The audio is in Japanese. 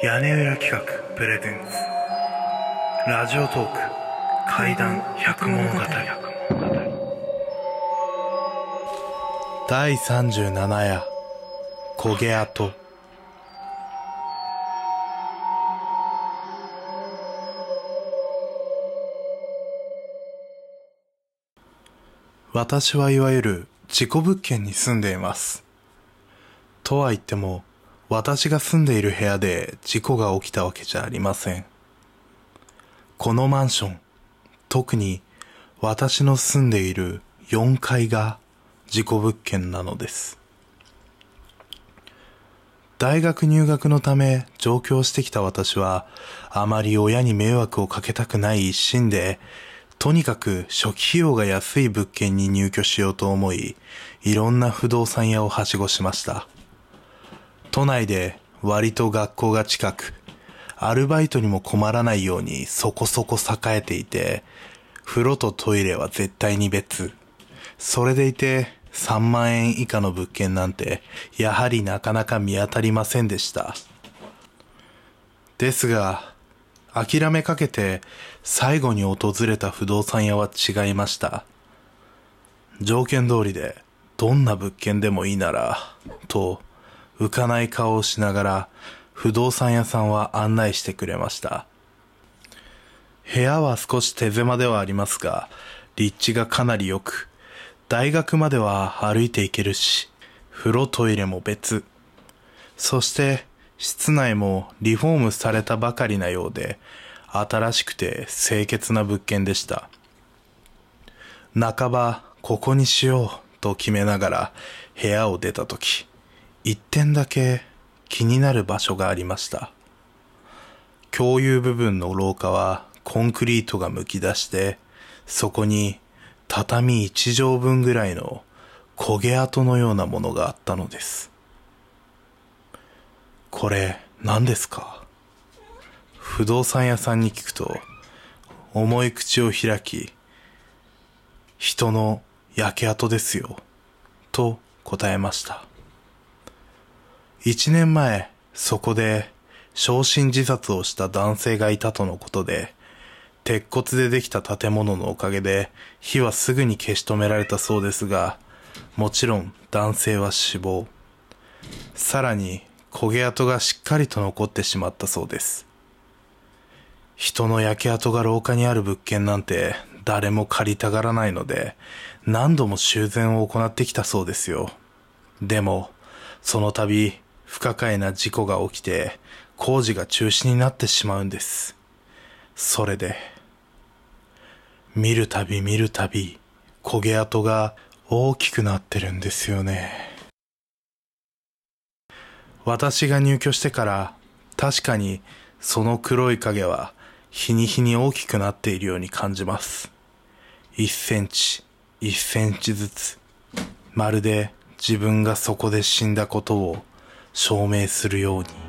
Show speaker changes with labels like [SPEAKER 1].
[SPEAKER 1] 屋根裏企画プレゼンツ。ラジオトーク怪談百物語。第37夜焦げ跡。私はいわゆる事故物件に住んでいます。とは言っても、私が住んでいる部屋で事故が起きたわけじゃありません。このマンション、特に私の住んでいる4階が事故物件なのです。大学入学のため上京してきた私は、あまり親に迷惑をかけたくない一心で、とにかく初期費用が安い物件に入居しようと思い、いろんな不動産屋をはしごしました。都内で割と学校が近く、アルバイトにも困らないようにそこそこ栄えていて、風呂とトイレは絶対に別。それでいて3万円以下の物件なんて、やはりなかなか見当たりませんでした。ですが、諦めかけて最後に訪れた不動産屋は違いました。条件通りでどんな物件でもいいなら、と浮かない顔をしながら不動産屋さんは案内してくれました。部屋は少し手狭ではありますが、立地がかなり良く、大学までは歩いて行けるし、風呂トイレも別。そして、室内もリフォームされたばかりなようで、新しくて清潔な物件でした。半ば、ここにしようと決めながら部屋を出たとき、一点だけ気になる場所がありました。共有部分の廊下はコンクリートが剥き出して、そこに畳一畳分ぐらいの焦げ跡のようなものがあったのです。これ何ですか？不動産屋さんに聞くと重い口を開き人の焼け跡ですよと答えました一年前そこで焼身自殺をした男性がいたとのことで鉄骨でできた建物のおかげで火はすぐに消し止められたそうですがもちろん男性は死亡さらに焦げ跡がしっかりと残ってしまったそうです。人の焼け跡が廊下にある物件なんて誰も借りたがらないので何度も修繕を行ってきたそうですよ。でも、その度不可解な事故が起きて工事が中止になってしまうんです。それで、見るたび見るたび焦げ跡が大きくなってるんですよね。私が入居してから確かにその黒い影は日に日に大きくなっているように感じます。1センチ、1センチずつ、まるで自分がそこで死んだことを証明するように。